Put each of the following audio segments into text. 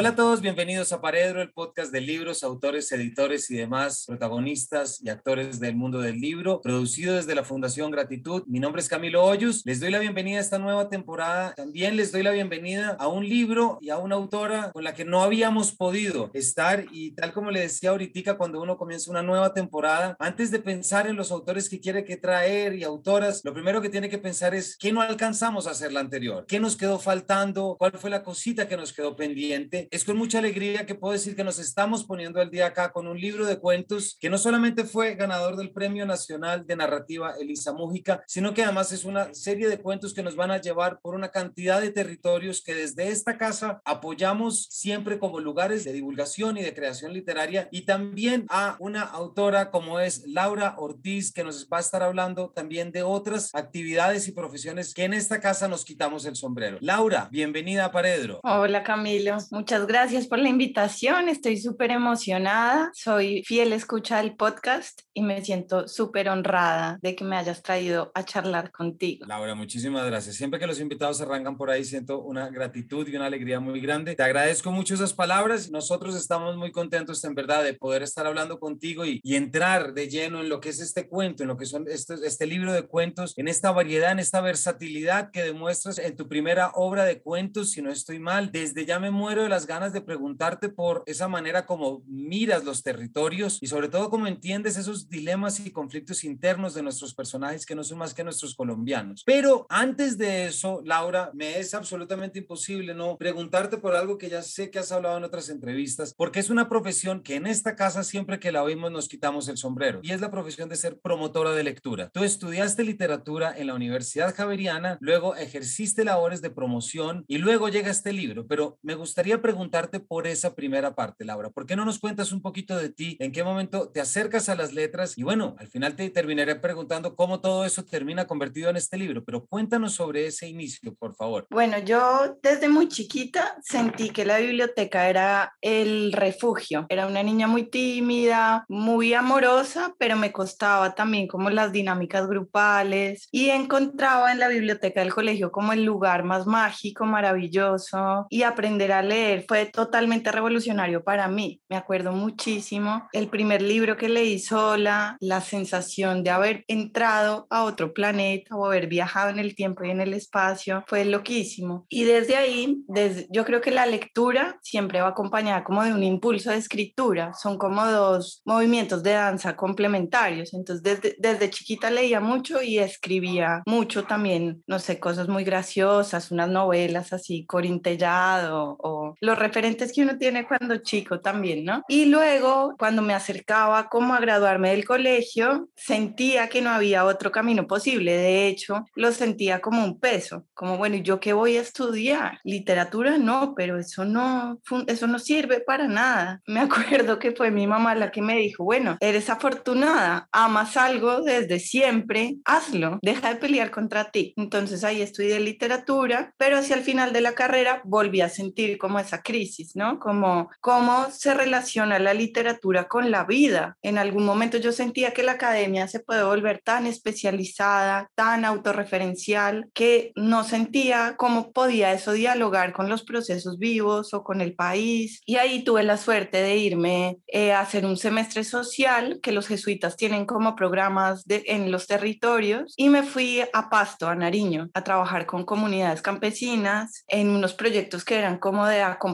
Hola a todos, bienvenidos a Paredro, el podcast de libros, autores, editores y demás protagonistas y actores del mundo del libro, producido desde la Fundación Gratitud. Mi nombre es Camilo Hoyos, les doy la bienvenida a esta nueva temporada. También les doy la bienvenida a un libro y a una autora con la que no habíamos podido estar. Y tal como le decía ahorita cuando uno comienza una nueva temporada, antes de pensar en los autores que quiere que traer y autoras, lo primero que tiene que pensar es qué no alcanzamos a hacer la anterior, qué nos quedó faltando, cuál fue la cosita que nos quedó pendiente es con mucha alegría que puedo decir que nos estamos poniendo el día acá con un libro de cuentos que no solamente fue ganador del Premio Nacional de Narrativa Elisa Mújica, sino que además es una serie de cuentos que nos van a llevar por una cantidad de territorios que desde esta casa apoyamos siempre como lugares de divulgación y de creación literaria y también a una autora como es Laura Ortiz que nos va a estar hablando también de otras actividades y profesiones que en esta casa nos quitamos el sombrero. Laura, bienvenida a Paredro. Hola Camilo, muchas Muchas gracias por la invitación. Estoy súper emocionada. Soy fiel escucha del podcast y me siento súper honrada de que me hayas traído a charlar contigo. Laura, muchísimas gracias. Siempre que los invitados arrancan por ahí, siento una gratitud y una alegría muy grande. Te agradezco mucho esas palabras. Nosotros estamos muy contentos, en verdad, de poder estar hablando contigo y, y entrar de lleno en lo que es este cuento, en lo que son este, este libro de cuentos, en esta variedad, en esta versatilidad que demuestras en tu primera obra de cuentos, si no estoy mal. Desde ya me muero de las ganas de preguntarte por esa manera como miras los territorios y sobre todo cómo entiendes esos dilemas y conflictos internos de nuestros personajes que no son más que nuestros colombianos. Pero antes de eso, Laura, me es absolutamente imposible no preguntarte por algo que ya sé que has hablado en otras entrevistas, porque es una profesión que en esta casa siempre que la oímos nos quitamos el sombrero y es la profesión de ser promotora de lectura. Tú estudiaste literatura en la Universidad Javeriana, luego ejerciste labores de promoción y luego llega este libro, pero me gustaría preguntarte por esa primera parte, Laura. ¿Por qué no nos cuentas un poquito de ti? ¿En qué momento te acercas a las letras? Y bueno, al final te terminaré preguntando cómo todo eso termina convertido en este libro, pero cuéntanos sobre ese inicio, por favor. Bueno, yo desde muy chiquita sentí que la biblioteca era el refugio. Era una niña muy tímida, muy amorosa, pero me costaba también como las dinámicas grupales y encontraba en la biblioteca del colegio como el lugar más mágico, maravilloso y aprender a leer fue totalmente revolucionario para mí. Me acuerdo muchísimo el primer libro que leí sola, la sensación de haber entrado a otro planeta o haber viajado en el tiempo y en el espacio, fue loquísimo. Y desde ahí, desde, yo creo que la lectura siempre va acompañada como de un impulso de escritura, son como dos movimientos de danza complementarios. Entonces, desde, desde chiquita leía mucho y escribía mucho también, no sé, cosas muy graciosas, unas novelas así, corintellado o los referentes que uno tiene cuando chico también, ¿no? Y luego, cuando me acercaba como a graduarme del colegio, sentía que no había otro camino posible. De hecho, lo sentía como un peso, como, bueno, ¿y yo qué voy a estudiar? Literatura no, pero eso no, eso no sirve para nada. Me acuerdo que fue mi mamá la que me dijo, bueno, eres afortunada, amas algo desde siempre, hazlo, deja de pelear contra ti. Entonces ahí estudié literatura, pero hacia el final de la carrera volví a sentir como esa crisis, ¿no? Como cómo se relaciona la literatura con la vida. En algún momento yo sentía que la academia se puede volver tan especializada, tan autorreferencial, que no sentía cómo podía eso dialogar con los procesos vivos o con el país. Y ahí tuve la suerte de irme eh, a hacer un semestre social que los jesuitas tienen como programas de, en los territorios y me fui a Pasto, a Nariño, a trabajar con comunidades campesinas en unos proyectos que eran como de acompañamiento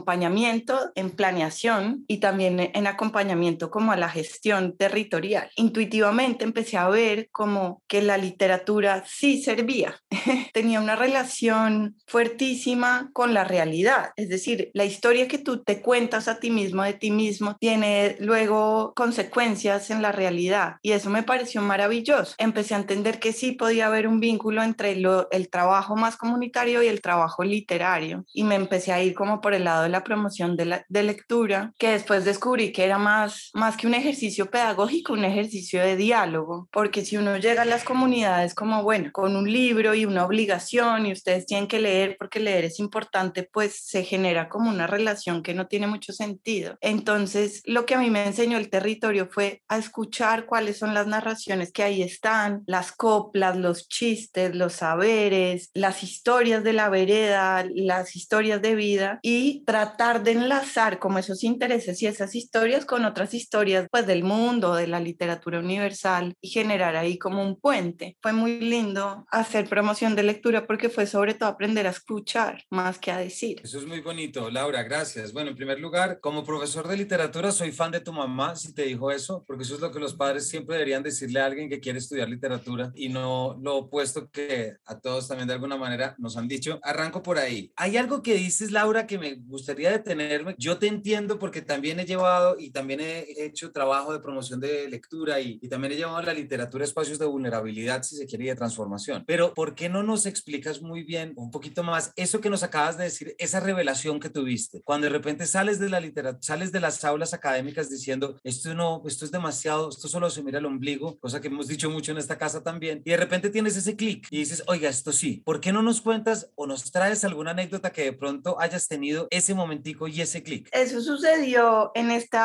en planeación y también en acompañamiento como a la gestión territorial. Intuitivamente empecé a ver como que la literatura sí servía, tenía una relación fuertísima con la realidad, es decir, la historia que tú te cuentas a ti mismo de ti mismo tiene luego consecuencias en la realidad y eso me pareció maravilloso. Empecé a entender que sí podía haber un vínculo entre lo, el trabajo más comunitario y el trabajo literario y me empecé a ir como por el lado de la promoción de, la, de lectura, que después descubrí que era más, más que un ejercicio pedagógico, un ejercicio de diálogo, porque si uno llega a las comunidades como, bueno, con un libro y una obligación y ustedes tienen que leer porque leer es importante, pues se genera como una relación que no tiene mucho sentido. Entonces, lo que a mí me enseñó el territorio fue a escuchar cuáles son las narraciones que ahí están, las coplas, los chistes, los saberes, las historias de la vereda, las historias de vida y tratar tratar de enlazar como esos intereses y esas historias con otras historias pues del mundo, de la literatura universal y generar ahí como un puente. Fue muy lindo hacer promoción de lectura porque fue sobre todo aprender a escuchar más que a decir. Eso es muy bonito, Laura, gracias. Bueno, en primer lugar, como profesor de literatura soy fan de tu mamá, si te dijo eso, porque eso es lo que los padres siempre deberían decirle a alguien que quiere estudiar literatura y no lo opuesto que a todos también de alguna manera nos han dicho. Arranco por ahí. Hay algo que dices, Laura, que me gustaría detenerme. Yo te entiendo porque también he llevado y también he hecho trabajo de promoción de lectura y, y también he llevado la literatura a espacios de vulnerabilidad, si se quiere, y de transformación. Pero ¿por qué no nos explicas muy bien, un poquito más, eso que nos acabas de decir, esa revelación que tuviste, cuando de repente sales de la literatura, sales de las aulas académicas diciendo, esto no, esto es demasiado, esto solo se mira el ombligo, cosa que hemos dicho mucho en esta casa también, y de repente tienes ese clic y dices, oiga, esto sí, ¿por qué no nos cuentas o nos traes alguna anécdota que de pronto hayas tenido ese momentico y ese clic? Eso sucedió en este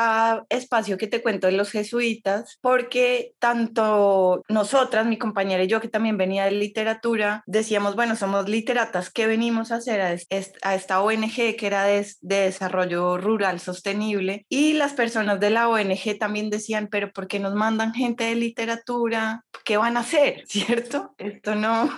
espacio que te cuento de los jesuitas, porque tanto nosotras, mi compañera y yo, que también venía de literatura, decíamos, bueno, somos literatas, ¿qué venimos a hacer a, a esta ONG que era de, de desarrollo rural sostenible? Y las personas de la ONG también decían, pero ¿por qué nos mandan gente de literatura? ¿Qué van a hacer? ¿Cierto? Esto no,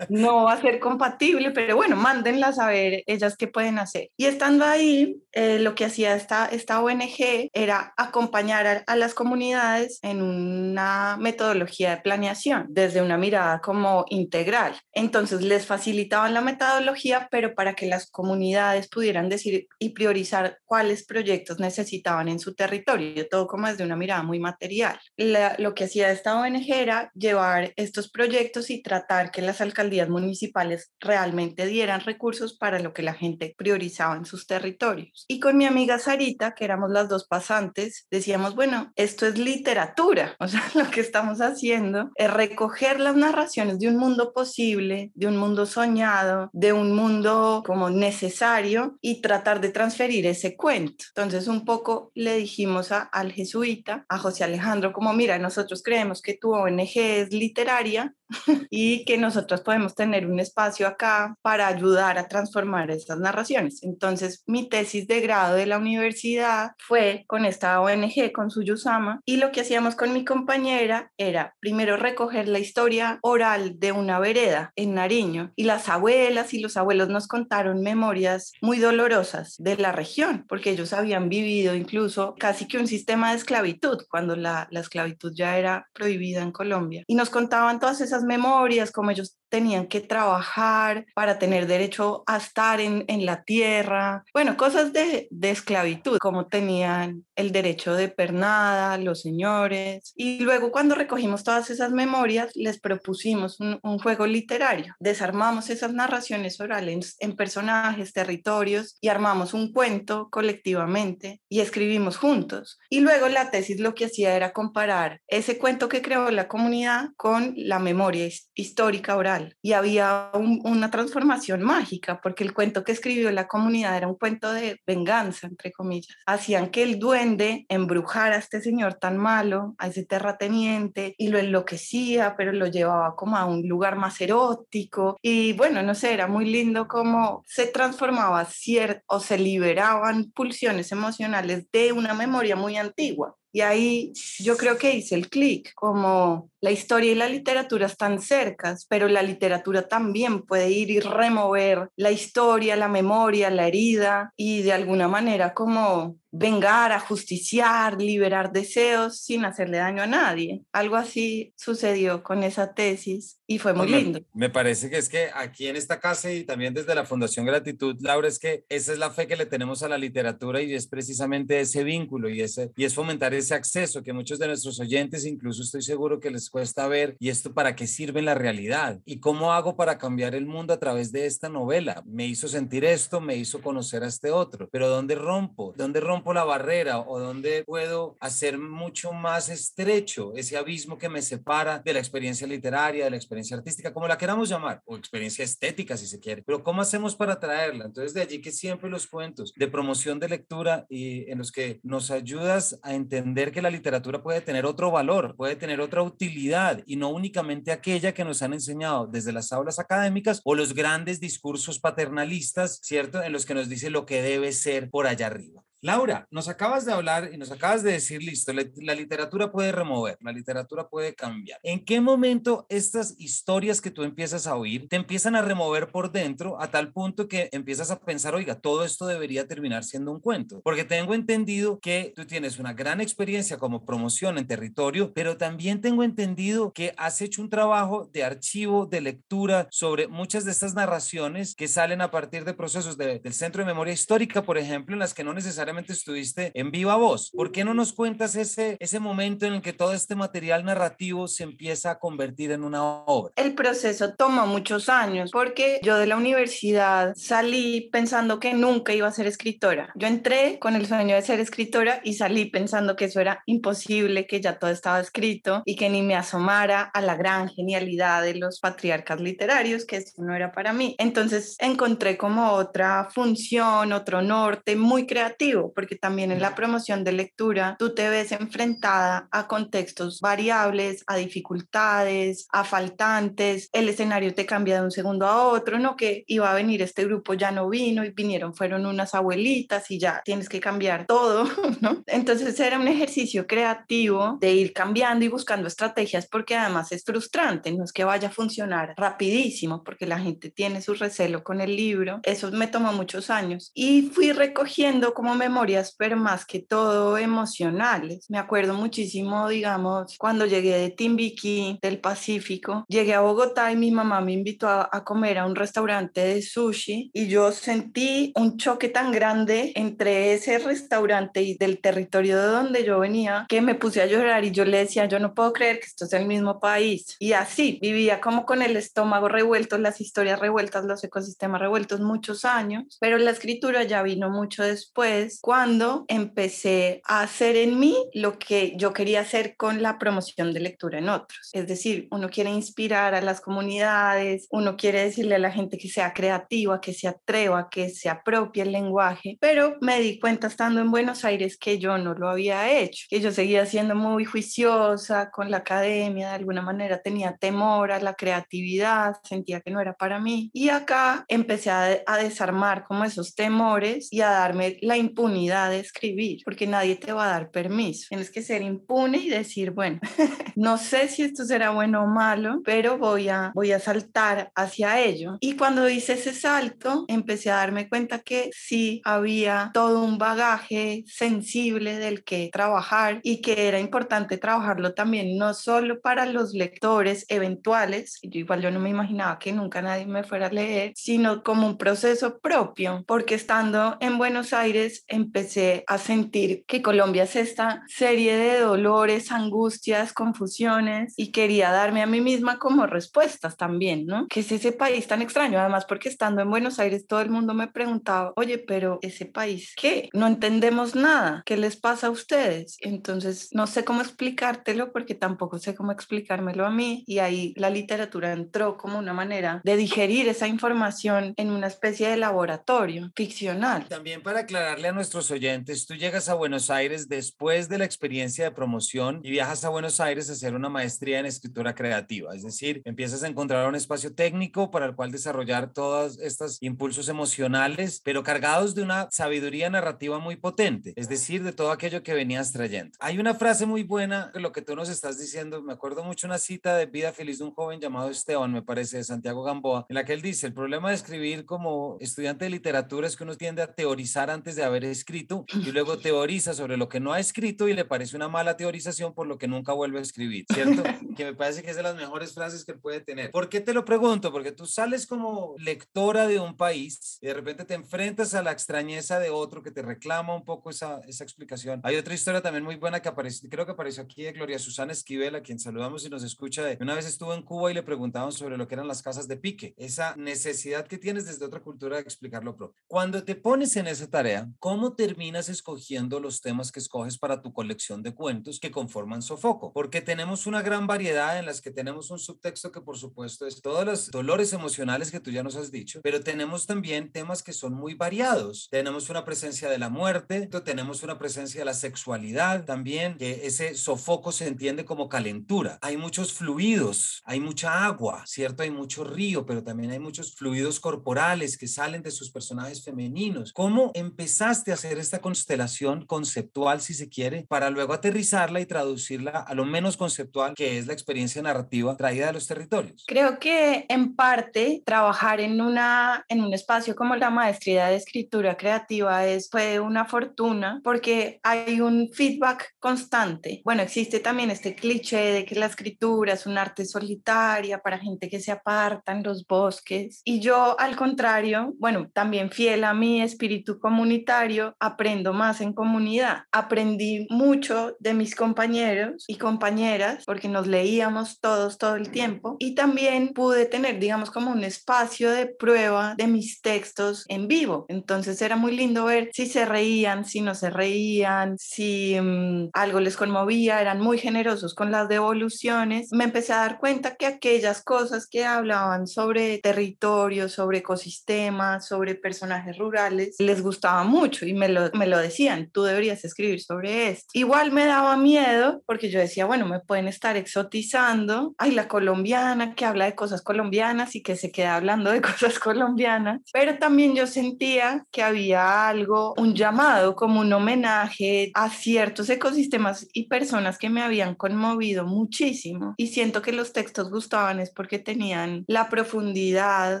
no va a ser compatible, pero bueno, mándenla a saber ellas qué pueden hacer. Y estando ahí, eh, lo que hacía esta, esta ONG era acompañar a, a las comunidades en una metodología de planeación desde una mirada como integral. Entonces les facilitaban la metodología, pero para que las comunidades pudieran decir y priorizar cuáles proyectos necesitaban en su territorio, todo como desde una mirada muy material. La, lo que hacía esta ONG era llevar estos proyectos y tratar que las alcaldías municipales realmente dieran recursos para lo que la gente priorizaba en sus territorios. Y con mi amiga Sarita, que éramos las dos pasantes, decíamos, bueno, esto es literatura, o sea, lo que estamos haciendo es recoger las narraciones de un mundo posible, de un mundo soñado, de un mundo como necesario y tratar de transferir ese cuento. Entonces, un poco le dijimos a, al jesuita, a José Alejandro, como, mira, nosotros creemos que tu ONG es literaria y que nosotros podemos tener un espacio acá para ayudar a transformar estas narraciones. Entonces, mi tesis de grado de la universidad fue con esta ONG, con Suyusama, y lo que hacíamos con mi compañera era primero recoger la historia oral de una vereda en Nariño y las abuelas y los abuelos nos contaron memorias muy dolorosas de la región, porque ellos habían vivido incluso casi que un sistema de esclavitud cuando la, la esclavitud ya era prohibida en Colombia. Y nos contaban todas esas memorias, como ellos tenían que trabajar para tener derecho a estar en, en la tierra, bueno, cosas de, de, esclavitud, como tenían el derecho de pernada, los señores. Y luego cuando recogimos todas esas memorias, les propusimos un, un juego literario. Desarmamos esas narraciones orales en personajes, territorios y armamos un cuento colectivamente y escribimos juntos. Y luego la tesis lo que hacía era comparar ese cuento que creó la comunidad con la memoria histórica oral y había un, una transformación mágica porque el cuento que escribió la comunidad era un cuento de venganza, entre comillas. Hacían que el duende embrujara a este señor tan malo, a ese terrateniente, y lo enloquecía, pero lo llevaba como a un lugar más erótico. Y bueno, no sé, era muy lindo cómo se transformaba cierto o se liberaban pulsiones emocionales de una memoria muy antigua. Y ahí yo creo que hice el clic, como la historia y la literatura están cercas, pero la literatura también puede ir y remover la historia, la memoria, la herida y de alguna manera como vengar, a justiciar, liberar deseos sin hacerle daño a nadie. Algo así sucedió con esa tesis y fue muy me, lindo. Me parece que es que aquí en esta casa y también desde la Fundación Gratitud, Laura, es que esa es la fe que le tenemos a la literatura y es precisamente ese vínculo y, ese, y es fomentar ese acceso que muchos de nuestros oyentes, incluso estoy seguro que les cuesta ver, y esto para qué sirve en la realidad y cómo hago para cambiar el mundo a través de esta novela. Me hizo sentir esto, me hizo conocer a este otro, pero ¿dónde rompo? ¿Dónde rompo? Rompo la barrera o dónde puedo hacer mucho más estrecho ese abismo que me separa de la experiencia literaria, de la experiencia artística, como la queramos llamar, o experiencia estética si se quiere, pero ¿cómo hacemos para traerla? Entonces de allí que siempre los cuentos de promoción de lectura y en los que nos ayudas a entender que la literatura puede tener otro valor, puede tener otra utilidad y no únicamente aquella que nos han enseñado desde las aulas académicas o los grandes discursos paternalistas, ¿cierto? En los que nos dice lo que debe ser por allá arriba. Laura, nos acabas de hablar y nos acabas de decir, listo, la, literatura puede remover, la literatura puede cambiar. ¿En qué momento estas historias que tú empiezas a oír te empiezan a remover por dentro a tal punto que empiezas a pensar, oiga, todo esto debería terminar siendo un cuento? Porque tengo entendido que tú tienes una gran experiencia como promoción en territorio, pero también tengo entendido que has hecho un trabajo de archivo, de lectura sobre muchas de estas narraciones que salen a partir de procesos del Centro de Memoria Histórica, por ejemplo, en las que no necesariamente estuviste en viva voz. ¿Por qué no nos cuentas ese, ese momento en el que todo este material narrativo se empieza a convertir en una obra? El proceso toma muchos años porque yo de la universidad salí pensando que nunca iba a ser escritora. Yo entré con el sueño de ser escritora y salí pensando que eso era imposible, que ya todo estaba escrito y que ni me asomara a la gran genialidad de los patriarcas literarios, que eso no era para mí. Entonces encontré como otra función, otro norte muy creativo porque también en la promoción de lectura tú te ves enfrentada a contextos variables, a dificultades, a faltantes, el escenario te cambia de un segundo a otro, no que iba a venir este grupo ya no vino y vinieron fueron unas abuelitas y ya tienes que cambiar todo, ¿no? Entonces era un ejercicio creativo de ir cambiando y buscando estrategias porque además es frustrante, no es que vaya a funcionar rapidísimo porque la gente tiene su recelo con el libro, eso me tomó muchos años y fui recogiendo como me memorias, pero más que todo emocionales. Me acuerdo muchísimo, digamos, cuando llegué de Timbiquí, del Pacífico, llegué a Bogotá y mi mamá me invitó a, a comer a un restaurante de sushi y yo sentí un choque tan grande entre ese restaurante y del territorio de donde yo venía que me puse a llorar y yo le decía, yo no puedo creer que esto es el mismo país. Y así vivía como con el estómago revuelto, las historias revueltas, los ecosistemas revueltos muchos años, pero la escritura ya vino mucho después cuando empecé a hacer en mí lo que yo quería hacer con la promoción de lectura en otros. Es decir, uno quiere inspirar a las comunidades, uno quiere decirle a la gente que sea creativa, que se atreva, que se apropie el lenguaje, pero me di cuenta estando en Buenos Aires que yo no lo había hecho, que yo seguía siendo muy juiciosa con la academia, de alguna manera tenía temor a la creatividad, sentía que no era para mí. Y acá empecé a, a desarmar como esos temores y a darme la impunidad de escribir, porque nadie te va a dar permiso. Tienes que ser impune y decir, bueno, no sé si esto será bueno o malo, pero voy a, voy a saltar hacia ello. Y cuando hice ese salto, empecé a darme cuenta que sí había todo un bagaje sensible del que trabajar y que era importante trabajarlo también, no solo para los lectores eventuales, yo igual yo no me imaginaba que nunca nadie me fuera a leer, sino como un proceso propio, porque estando en Buenos Aires empecé a sentir que Colombia es esta serie de dolores, angustias, confusiones y quería darme a mí misma como respuestas también, ¿no? Que es ese país tan extraño, además porque estando en Buenos Aires todo el mundo me preguntaba, oye, pero ese país, ¿qué? No entendemos nada, ¿qué les pasa a ustedes? Entonces, no sé cómo explicártelo porque tampoco sé cómo explicármelo a mí y ahí la literatura entró como una manera de digerir esa información en una especie de laboratorio ficcional. También para aclararle a nuestros oyentes, tú llegas a Buenos Aires después de la experiencia de promoción y viajas a Buenos Aires a hacer una maestría en escritura creativa, es decir, empiezas a encontrar un espacio técnico para el cual desarrollar todos estos impulsos emocionales, pero cargados de una sabiduría narrativa muy potente, es decir, de todo aquello que venías trayendo. Hay una frase muy buena que lo que tú nos estás diciendo, me acuerdo mucho una cita de Vida Feliz de un joven llamado Esteban, me parece, de Santiago Gamboa, en la que él dice, el problema de escribir como estudiante de literatura es que uno tiende a teorizar antes de haber escrito y luego teoriza sobre lo que no ha escrito y le parece una mala teorización por lo que nunca vuelve a escribir, ¿cierto? que me parece que es de las mejores frases que puede tener. ¿Por qué te lo pregunto? Porque tú sales como lectora de un país y de repente te enfrentas a la extrañeza de otro que te reclama un poco esa, esa explicación. Hay otra historia también muy buena que aparece, creo que apareció aquí de Gloria Susana Esquivel, a quien saludamos y nos escucha. De, una vez estuvo en Cuba y le preguntaban sobre lo que eran las casas de pique, esa necesidad que tienes desde otra cultura de explicarlo propio. Cuando te pones en esa tarea, ¿cómo ¿cómo terminas escogiendo los temas que escoges para tu colección de cuentos que conforman Sofoco? Porque tenemos una gran variedad en las que tenemos un subtexto que por supuesto es todos los dolores emocionales que tú ya nos has dicho, pero tenemos también temas que son muy variados. Tenemos una presencia de la muerte, tenemos una presencia de la sexualidad también, que ese sofoco se entiende como calentura. Hay muchos fluidos, hay mucha agua, ¿cierto? Hay mucho río, pero también hay muchos fluidos corporales que salen de sus personajes femeninos. ¿Cómo empezaste a hacer esta constelación conceptual, si se quiere, para luego aterrizarla y traducirla a lo menos conceptual, que es la experiencia narrativa traída de los territorios? Creo que en parte trabajar en, una, en un espacio como la maestría de escritura creativa es, fue una fortuna porque hay un feedback constante. Bueno, existe también este cliché de que la escritura es un arte solitaria para gente que se aparta en los bosques. Y yo, al contrario, bueno, también fiel a mi espíritu comunitario, aprendo más en comunidad. Aprendí mucho de mis compañeros y compañeras porque nos leíamos todos todo el tiempo y también pude tener, digamos, como un espacio de prueba de mis textos en vivo. Entonces era muy lindo ver si se reían, si no se reían, si mm, algo les conmovía, eran muy generosos con las devoluciones. Me empecé a dar cuenta que aquellas cosas que hablaban sobre territorio, sobre ecosistemas, sobre personajes rurales, les gustaba mucho y me lo, me lo decían, tú deberías escribir sobre esto. Igual me daba miedo porque yo decía, bueno, me pueden estar exotizando. Ay, la colombiana que habla de cosas colombianas y que se queda hablando de cosas colombianas. Pero también yo sentía que había algo, un llamado, como un homenaje a ciertos ecosistemas y personas que me habían conmovido muchísimo. Y siento que los textos gustaban es porque tenían la profundidad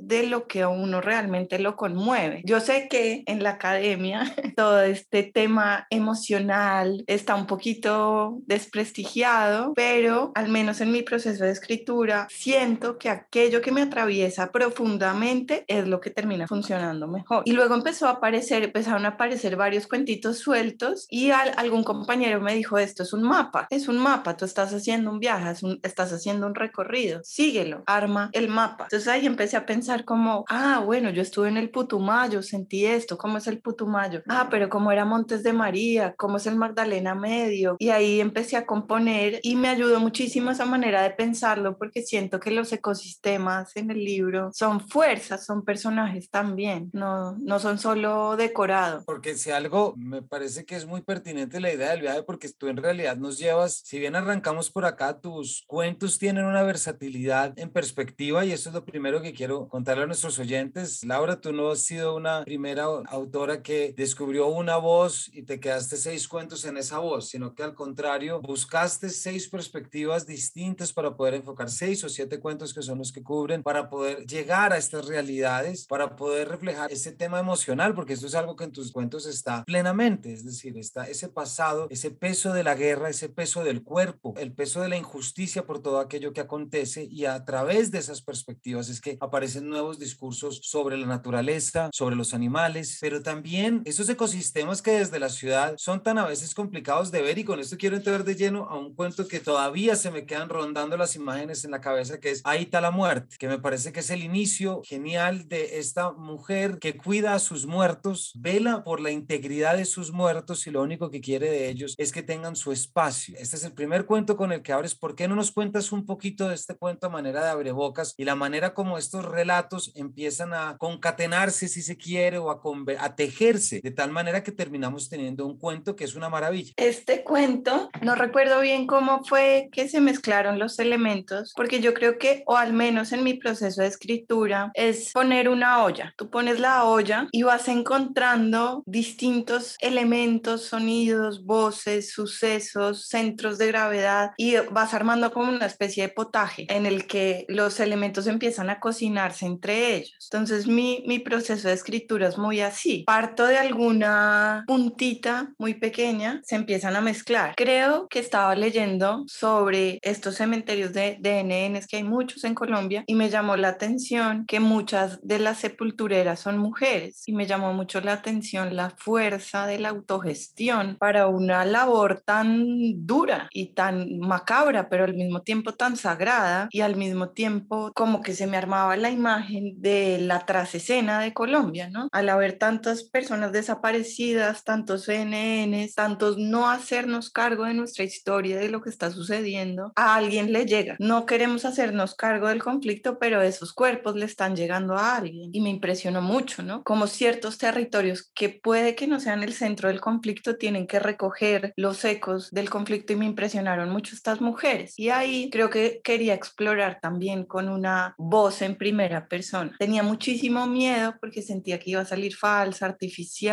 de lo que a uno realmente lo conmueve. Yo sé que en la academia todo este tema emocional está un poquito desprestigiado, pero al menos en mi proceso de escritura siento que aquello que me atraviesa profundamente es lo que termina funcionando mejor. Y luego empezó a aparecer, empezaron a aparecer varios cuentitos sueltos y algún compañero me dijo, esto es un mapa, es un mapa, tú estás haciendo un viaje, estás haciendo un recorrido, síguelo, arma el mapa. Entonces ahí empecé a pensar como, ah, bueno, yo estuve en el Putumayo, sentí esto, ¿cómo es el Putumayo? Ah, pero cómo era Montes de María, cómo es el Magdalena Medio. Y ahí empecé a componer y me ayudó muchísimo esa manera de pensarlo porque siento que los ecosistemas en el libro son fuerzas, son personajes también, no, no son solo decorados. Porque si algo me parece que es muy pertinente la idea del viaje porque tú en realidad nos llevas, si bien arrancamos por acá, tus cuentos tienen una versatilidad en perspectiva y eso es lo primero que quiero contarle a nuestros oyentes. Laura, tú no has sido una primera autora que descubrió una voz y te quedaste seis cuentos en esa voz, sino que al contrario, buscaste seis perspectivas distintas para poder enfocar seis o siete cuentos que son los que cubren, para poder llegar a estas realidades, para poder reflejar ese tema emocional, porque esto es algo que en tus cuentos está plenamente, es decir, está ese pasado, ese peso de la guerra, ese peso del cuerpo, el peso de la injusticia por todo aquello que acontece y a través de esas perspectivas es que aparecen nuevos discursos sobre la naturaleza, sobre los animales, pero también esos ecosistemas que desde la ciudad son tan a veces complicados de ver y con esto quiero entrar de lleno a un cuento que todavía se me quedan rondando las imágenes en la cabeza que es Ahí está la muerte, que me parece que es el inicio genial de esta mujer que cuida a sus muertos, vela por la integridad de sus muertos y lo único que quiere de ellos es que tengan su espacio. Este es el primer cuento con el que abres. ¿Por qué no nos cuentas un poquito de este cuento a manera de abrebocas y la manera como estos relatos empiezan a concatenarse, si se quiere, o a, a tejerse, de tal manera que terminamos teniendo un cuento que es una maravilla? Este cuento, no recuerdo bien cómo fue que se mezclaron los elementos, porque yo creo que, o al menos en mi proceso de escritura, es poner una olla. Tú pones la olla y vas encontrando distintos elementos, sonidos, voces, sucesos, centros de gravedad y vas armando como una especie de potaje en el que los elementos empiezan a cocinarse entre ellos. Entonces mi, mi proceso de escritura es muy así. Parto de alguna puntita muy pequeña, se empiezan a mezclar. Creo que estaba leyendo sobre estos cementerios de, de NNs que hay muchos en Colombia y me llamó la atención que muchas de las sepultureras son mujeres y me llamó mucho la atención la fuerza de la autogestión para una labor tan dura y tan macabra, pero al mismo tiempo tan sagrada y al mismo tiempo como que se me armaba la imagen de la trasescena de Colombia, ¿no? Al haber tantas personas desaparecidas, tantos CNNs, tantos no hacernos cargo de nuestra historia, de lo que está sucediendo, a alguien le llega. No queremos hacernos cargo del conflicto, pero esos cuerpos le están llegando a alguien. Y me impresionó mucho, ¿no? Como ciertos territorios que puede que no sean el centro del conflicto tienen que recoger los ecos del conflicto y me impresionaron mucho estas mujeres. Y ahí creo que quería explorar también con una voz en primera persona. Tenía muchísimo miedo porque sentía que iba a salir falsa, artificial,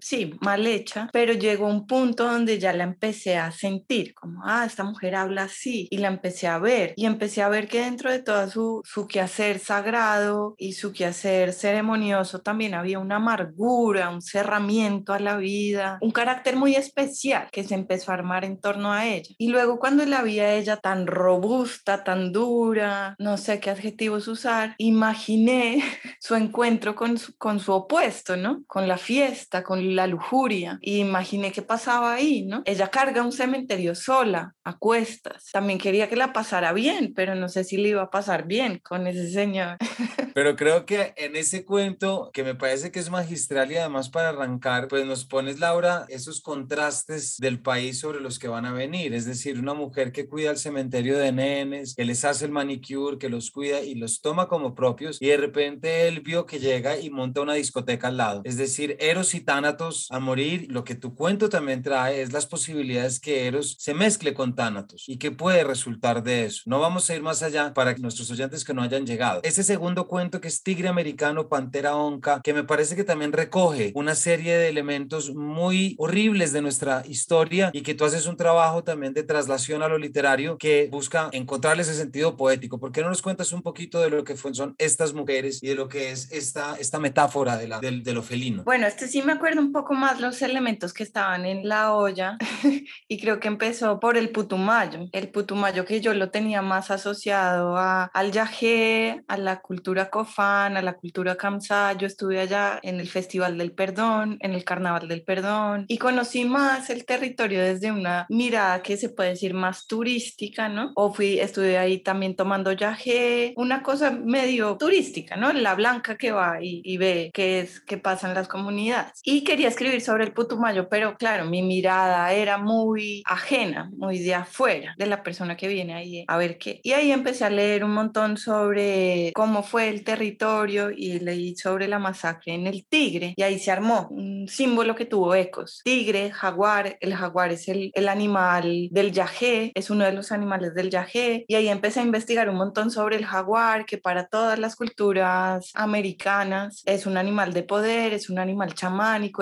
sí, mal hecha, pero llegó un punto donde ya la empecé a sentir, como, ah, esta mujer habla así, y la empecé a ver, y empecé a ver que dentro de todo su, su quehacer sagrado y su quehacer ceremonioso también había una amargura, un cerramiento a la vida, un carácter muy especial que se empezó a armar en torno a ella. Y luego cuando la vi a ella tan robusta, tan dura, no sé qué adjetivos usar, imaginé su encuentro con su, con su opuesto, ¿no? Con la fiesta, con la lujuria. Y imaginé qué pasaba ahí, ¿no? Ella carga un cementerio sola, a cuestas. También quería que la pasara bien, pero no sé si le iba a pasar bien con ese señor. Pero creo que en ese cuento, que me parece que es magistral y además para arrancar, pues nos pones, Laura, esos contrastes del país sobre los que van a venir. Es decir, una mujer que cuida el cementerio de nenes, que les hace el manicure, que los cuida y los toma como propios, y de repente él vio que llega y monta una discoteca al lado. Es decir, Eros y Tánatos a morir, lo que tu cuento también trae es las posibilidades que Eros se mezcle con Tánatos y que puede resultar de eso. No vamos a ir más allá para nuestros oyentes que no hayan llegado. Ese segundo cuento que es Tigre Americano, Pantera Onca, que me parece que también recoge una serie de elementos muy horribles de nuestra historia y que tú haces un trabajo también de traslación a lo literario que busca encontrarle ese sentido poético. ¿Por qué no nos cuentas un poquito de lo que son estas mujeres y de lo que es esta, esta metáfora de, la, de, de lo felino? Bueno, este sí me acuerdo un poco más los elementos que estaban en la olla y creo que empezó por el putumayo. El putumayo que yo lo tenía más asociado a, al yajé, a la cultura Cofán, a la cultura Kamsa. Yo estuve allá en el Festival del Perdón, en el Carnaval del Perdón y conocí más el territorio desde una mirada que se puede decir más turística, ¿no? O fui, estuve ahí también tomando yaje, una cosa medio turística, ¿no? La blanca que va y, y ve qué es, qué pasa en las comunidades. Y quería escribir sobre el Putumayo, pero claro, mi mirada era muy ajena, muy de afuera, de la persona que viene ahí a ver qué. Y ahí empecé a leer un montón sobre cómo fue el territorio y leí sobre la masacre en el Tigre y ahí se armó un símbolo que tuvo ecos. Tigre, jaguar, el jaguar es el, el animal del yajé, es uno de los animales del yajé y ahí empecé a investigar un montón sobre el jaguar que para todas las culturas americanas es un animal de poder, es un animal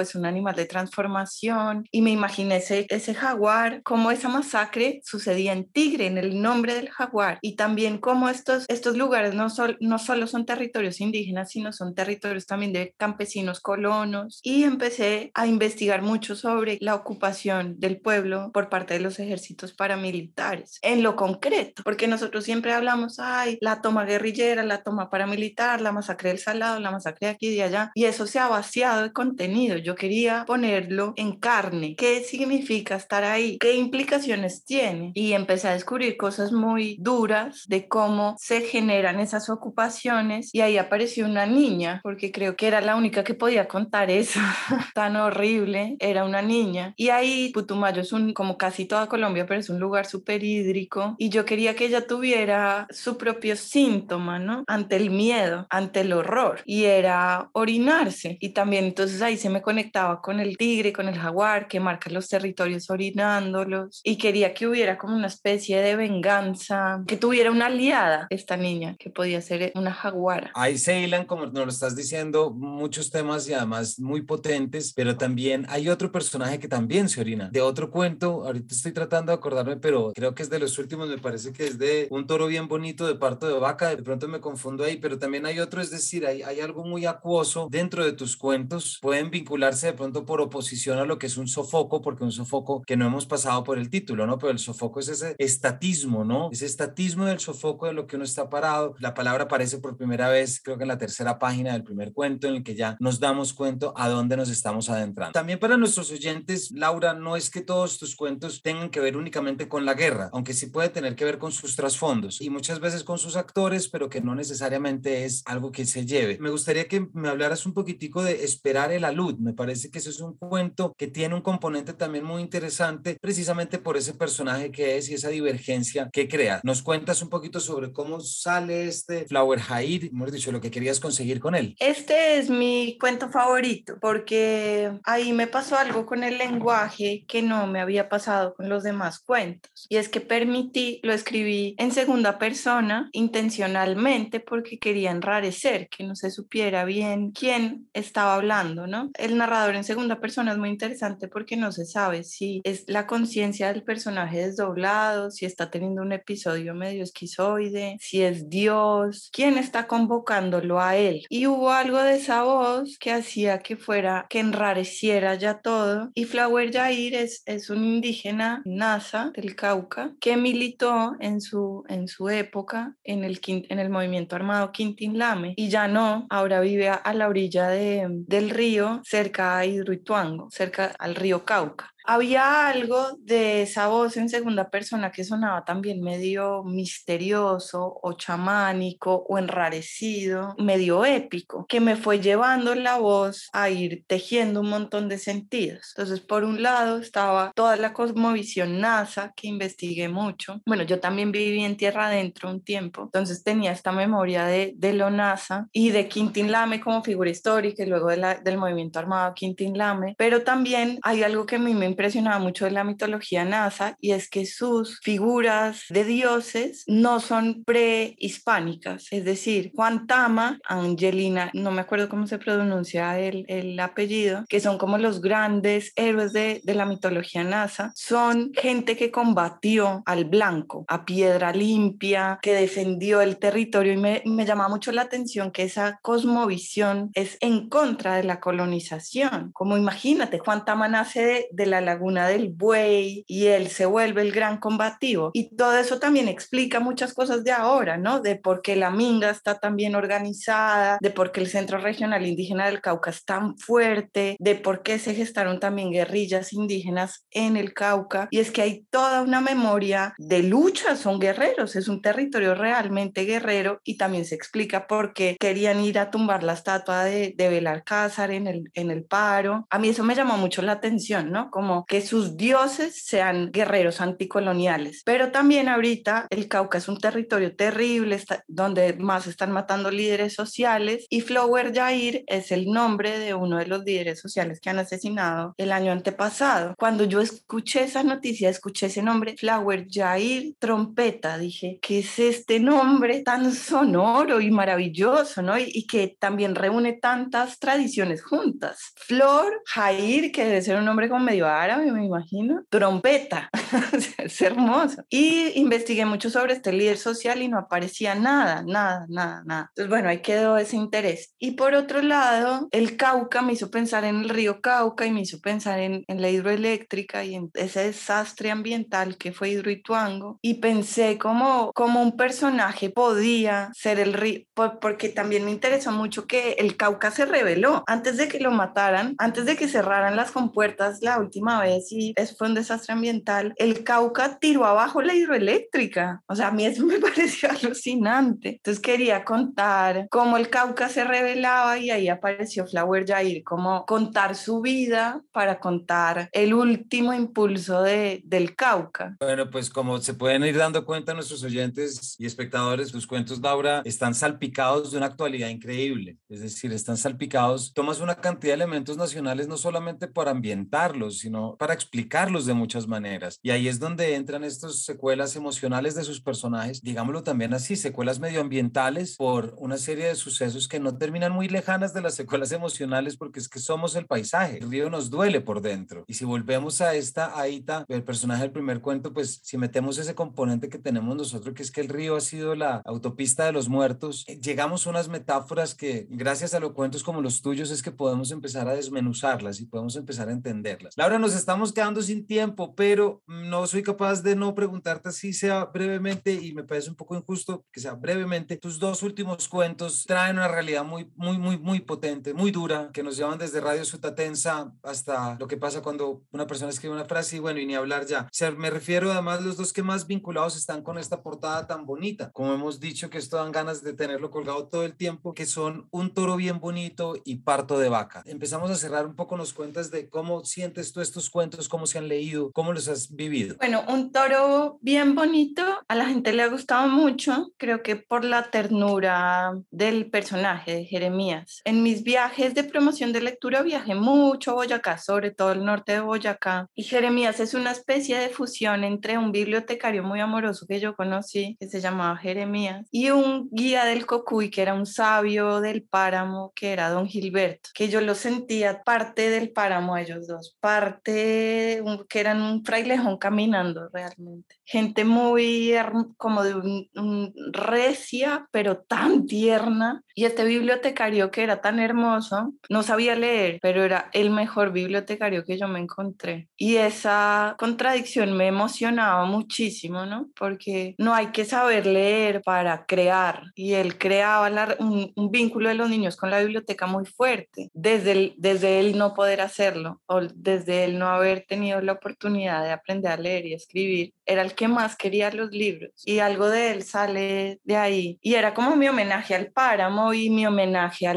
es un animal de transformación y me imaginé ese, ese jaguar, cómo esa masacre sucedía en Tigre, en el nombre del jaguar y también cómo estos, estos lugares no, sol, no solo son territorios indígenas, sino son territorios también de campesinos colonos. Y empecé a investigar mucho sobre la ocupación del pueblo por parte de los ejércitos paramilitares, en lo concreto, porque nosotros siempre hablamos, ay, la toma guerrillera, la toma paramilitar, la masacre del Salado, la masacre de aquí y de allá, y eso se ha vaciado de contenido. Yo quería ponerlo en carne. ¿Qué significa estar ahí? ¿Qué implicaciones tiene? Y empecé a descubrir cosas muy duras de cómo se generan esas ocupaciones y ahí apareció una niña, porque creo que era la única que podía contar eso tan horrible, era una niña. Y ahí Putumayo es un, como casi toda Colombia, pero es un lugar súper hídrico y yo quería que ella tuviera su propio síntoma, ¿no? Ante el miedo, ante el horror y era orinarse. Y también entonces ahí se me conectaba con el tigre, con el jaguar que marca los territorios orinándolos y quería que hubiera como una especie de venganza, que tuviera una aliada esta niña, que podía ser una jaguar Ahí se hilan, como nos lo estás diciendo, muchos temas y además muy potentes, pero también hay otro personaje que también se orina. De otro cuento, ahorita estoy tratando de acordarme, pero creo que es de los últimos, me parece que es de un toro bien bonito de parto de vaca, de pronto me confundo ahí, pero también hay otro, es decir, hay, hay algo muy acuoso dentro de tus cuentos, pueden vincularse de pronto por oposición a lo que es un sofoco, porque un sofoco que no hemos pasado por el título, ¿no? Pero el sofoco es ese estatismo, ¿no? Ese estatismo del sofoco de lo que uno está parado. La palabra aparece por primera vez, creo que en la tercera página del primer cuento, en el que ya nos damos cuenta a dónde nos estamos adentrando. También para nuestros oyentes, Laura, no es que todos tus cuentos tengan que ver únicamente con la guerra, aunque sí puede tener que ver con sus trasfondos y muchas veces con sus actores, pero que no necesariamente es algo que se lleve. Me gustaría que me hablaras un poquitico de esperar el la luz. Me parece que eso es un cuento que tiene un componente también muy interesante, precisamente por ese personaje que es y esa divergencia que crea. ¿Nos cuentas un poquito sobre cómo sale este Flower Haid, hemos dicho, lo que querías conseguir con él? Este es mi cuento favorito porque ahí me pasó algo con el lenguaje que no me había pasado con los demás cuentos. Y es que permití, lo escribí en segunda persona intencionalmente porque quería enrarecer, que no se supiera bien quién estaba hablando, ¿no? El narrador en segunda persona es muy interesante porque no se sabe si es la conciencia del personaje desdoblado, si está teniendo un episodio medio esquizoide, si es Dios, quién está convocándolo a él. Y hubo algo de esa voz que hacía que fuera, que enrareciera ya todo. Y Flower Jair es, es un indígena NASA del Cauca que militó en su, en su época en el, en el movimiento armado Quintín Lame y ya no, ahora vive a, la orilla de, del río cerca a Hidroituango, cerca al río Cauca había algo de esa voz en segunda persona que sonaba también medio misterioso o chamánico o enrarecido, medio épico, que me fue llevando la voz a ir tejiendo un montón de sentidos. Entonces, por un lado estaba toda la cosmovisión NASA que investigué mucho. Bueno, yo también viví en tierra adentro un tiempo, entonces tenía esta memoria de, de lo NASA y de Quintín Lame como figura histórica y luego de la, del movimiento armado Quintín Lame, pero también hay algo que a mí me impresionaba mucho de la mitología NASA y es que sus figuras de dioses no son prehispánicas, es decir, Juan Tama, Angelina, no me acuerdo cómo se pronuncia el, el apellido, que son como los grandes héroes de, de la mitología NASA, son gente que combatió al blanco, a piedra limpia, que defendió el territorio y me, me llama mucho la atención que esa cosmovisión es en contra de la colonización. Como imagínate, Juan Tama nace de, de la laguna del buey y él se vuelve el gran combativo. Y todo eso también explica muchas cosas de ahora, ¿no? De por qué la Minga está tan bien organizada, de por qué el Centro Regional Indígena del Cauca es tan fuerte, de por qué se gestaron también guerrillas indígenas en el Cauca. Y es que hay toda una memoria de lucha, son guerreros, es un territorio realmente guerrero y también se explica por qué querían ir a tumbar la estatua de, de Belalcázar en el, en el paro. A mí eso me llamó mucho la atención, ¿no? Como que sus dioses sean guerreros anticoloniales. Pero también ahorita el Cauca es un territorio terrible, donde más están matando líderes sociales y Flower Jair es el nombre de uno de los líderes sociales que han asesinado el año antepasado. Cuando yo escuché esa noticia, escuché ese nombre, Flower Jair Trompeta, dije, ¿qué es este nombre tan sonoro y maravilloso, ¿no? Y, y que también reúne tantas tradiciones juntas. Flor Jair, que debe ser un nombre como medio árabe, me imagino. Trompeta, es hermoso. Y investigué mucho sobre este líder social y no aparecía nada, nada, nada, nada. Entonces, bueno, ahí quedó ese interés. Y por otro lado, el Cauca me hizo pensar en el río Cauca y me hizo pensar en, en la hidroeléctrica y en ese desastre ambiental que fue Hidroituango. Y pensé como, como un personaje podía ser el río, porque también me interesó mucho que el Cauca se reveló antes de que lo mataran, antes de que cerraran las compuertas la última vez y eso fue un desastre ambiental, el Cauca tiró abajo la hidroeléctrica. O sea, a mí eso me pareció alucinante. Entonces quería contar cómo el Cauca se revelaba y ahí apareció Flower Jair, como contar su vida para contar el último impulso de, del Cauca. Bueno, pues como se pueden ir dando cuenta nuestros oyentes y espectadores, los cuentos, Laura, están salpicados de una actualidad increíble. Es decir, están salpicados, tomas una cantidad de elementos nacionales no solamente para ambientarlos, sino para explicarlos de muchas maneras. Y ahí es donde entran estas secuelas emocionales de sus personajes, digámoslo también así, secuelas medioambientales por una serie de sucesos que no terminan muy lejanas de las secuelas emocionales porque es que somos el paisaje, el río nos duele por dentro. Y si volvemos a esta Aita, el personaje del primer cuento, pues si metemos ese componente que tenemos nosotros, que es que el río ha sido la autopista de los muertos, eh, llegamos a unas metáforas que gracias a los cuentos como los tuyos es que podemos empezar a desmenuzarlas y podemos empezar a entenderlas. Laura, nos estamos quedando sin tiempo, pero no soy capaz de no preguntarte así sea brevemente y me parece un poco injusto que sea brevemente. Tus dos últimos cuentos traen una realidad muy, muy, muy, muy potente, muy dura, que nos llevan desde Radio Sutatensa hasta lo que pasa cuando una persona escribe una frase y bueno, y ni hablar ya. O sea, me refiero además los dos que más vinculados están con esta portada tan bonita. Como hemos dicho que esto dan ganas de tenerlo colgado todo el tiempo, que son Un toro bien bonito y Parto de vaca. Empezamos a cerrar un poco nos cuentas de cómo sientes tú estos cuentos, cómo se han leído, cómo los has vivido. Bueno, Un toro bien bonito, a la gente le ha gustado mucho, creo que por la ternura del personaje de Jeremías. En mis viajes de promoción de lectura viajé mucho a Boyacá, sobre todo el norte de Boyacá, y Jeremías es una especie de fusión entre un bibliotecario muy amoroso que yo conocí, que se llamaba Jeremías, y un guía del Cocuy, que era un sabio del páramo, que era don Gilberto, que yo lo sentía parte del páramo ellos dos, parte, que eran un frailejón caminando realmente. Gente muy como de un, recia, pero tan tierna. Y este bibliotecario que era tan hermoso, no sabía leer, pero era el mejor bibliotecario que yo me encontré. Y esa contradicción me emocionaba muchísimo, ¿no? Porque no hay que saber leer para crear. Y él creaba un, vínculo de los niños con la biblioteca muy fuerte, desde el, desde él no poder hacerlo o desde no haber tenido la oportunidad de aprender a leer y escribir. Era el que más quería los libros y algo de él sale de ahí. Y era como mi homenaje al páramo y mi homenaje a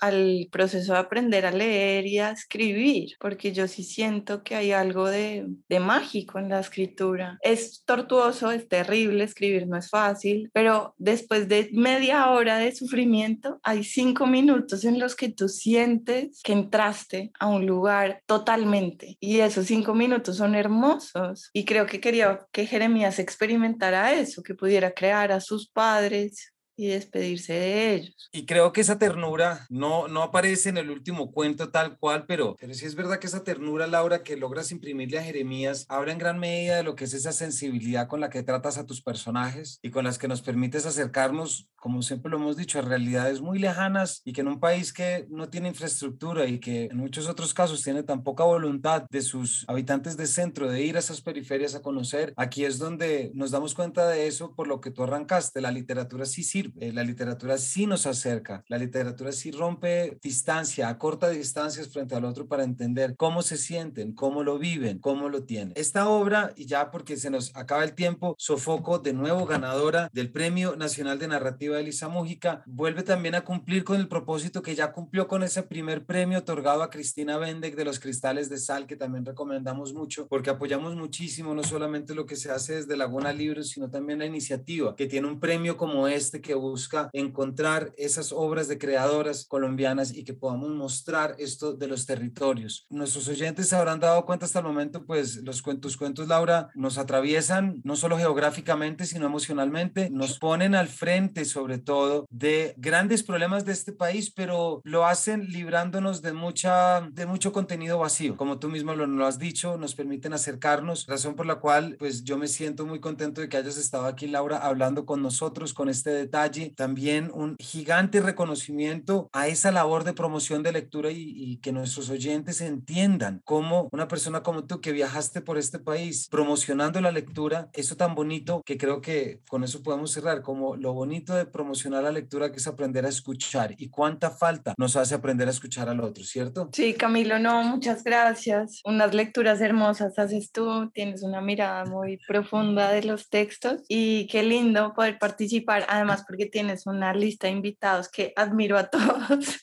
al proceso de aprender a leer y a escribir, porque yo sí siento que hay algo de, de mágico en la escritura. Es tortuoso, es terrible, escribir no es fácil, pero después de media hora de sufrimiento, hay cinco minutos en los que tú sientes que entraste a un lugar totalmente. Y esos cinco minutos son hermosos. Y creo que quería que Jeremías experimentara eso, que pudiera crear a sus padres y despedirse de ellos. Y creo que esa ternura no, no aparece en el último cuento tal cual, pero, pero sí es verdad que esa ternura, Laura, que logras imprimirle a Jeremías, habla en gran medida de lo que es esa sensibilidad con la que tratas a tus personajes y con las que nos permites acercarnos, como siempre lo hemos dicho, a realidades muy lejanas y que en un país que no tiene infraestructura y que en muchos otros casos tiene tan poca voluntad de sus habitantes de centro de ir a esas periferias a conocer, aquí es donde nos damos cuenta de eso por lo que tú arrancaste, la literatura sí sirve eh, la literatura sí nos acerca, la literatura sí rompe distancia, acorta distancias frente al otro para entender cómo se sienten, cómo lo viven, cómo lo tienen. Esta obra, y ya porque se nos acaba el tiempo, Sofoco, de nuevo ganadora del Premio Nacional de Narrativa de Elisa Mújica, vuelve también a cumplir con el propósito que ya cumplió con ese primer premio otorgado a Cristina Bendek de los Cristales de Sal, que también recomendamos mucho, porque apoyamos muchísimo no solamente lo que se hace desde Laguna Libros, sino también la iniciativa que tiene un premio como este que busca encontrar esas obras de creadoras colombianas y que podamos mostrar esto de los territorios. Nuestros oyentes se habrán dado cuenta hasta el momento, pues los cuentos, cuentos, Laura, nos atraviesan no solo geográficamente, sino emocionalmente, nos ponen al frente sobre todo de grandes problemas de este país, pero lo hacen librándonos de, mucha, de mucho contenido vacío. Como tú mismo lo, lo has dicho, nos permiten acercarnos, razón por la cual pues yo me siento muy contento de que hayas estado aquí, Laura, hablando con nosotros con este detalle también un gigante reconocimiento a esa labor de promoción de lectura y, que nuestros oyentes entiendan cómo una persona como tú que viajaste por este país promocionando la lectura, eso tan bonito que creo que con eso podemos cerrar, como lo bonito de promocionar la lectura que es aprender a escuchar y cuánta falta nos hace aprender a escuchar al otro, ¿cierto? Sí, Camilo, no, muchas gracias. Unas lecturas hermosas haces tú, tienes una mirada muy profunda de los textos y qué lindo poder participar, además porque tienes una lista de invitados que admiro a todos.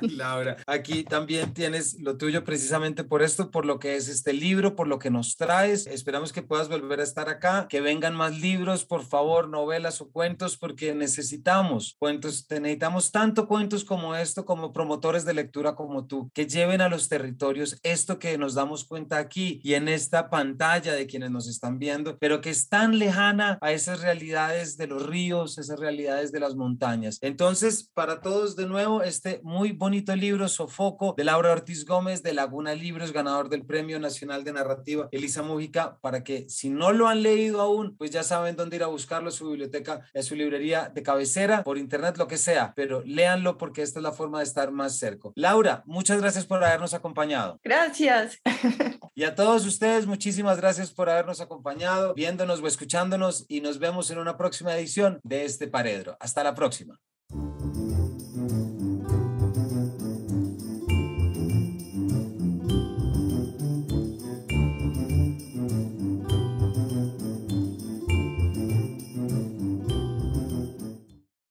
Laura, aquí también tienes lo tuyo precisamente por esto, por lo que es este libro, por lo que nos traes. Esperamos que puedas volver a estar acá, que vengan más libros, por favor, novelas o cuentos, porque necesitamos cuentos, necesitamos tanto cuentos como esto, como promotores de lectura como tú, que lleven a los territorios esto que nos damos cuenta aquí y en esta pantalla de quienes nos están viendo, pero que es tan lejana a esas realidades de los ríos, esas realidades de las montañas. Entonces, para todos de nuevo, este muy bonito libro, Sofoco, de Laura Ortiz Gómez, de Laguna Libros, ganador del Premio Nacional de Narrativa Elisa Mújica, para que si no lo han leído aún, pues ya saben dónde ir a buscarlo, su biblioteca, en su librería de cabecera, por internet, lo que sea, pero léanlo porque esta es la forma de estar más cerca. Laura, muchas gracias por habernos acompañado. Gracias. Y a todos ustedes, muchísimas gracias por habernos acompañado, viéndonos o escuchándonos y nos vemos en una próxima edición de este Paredro. Hasta la próxima.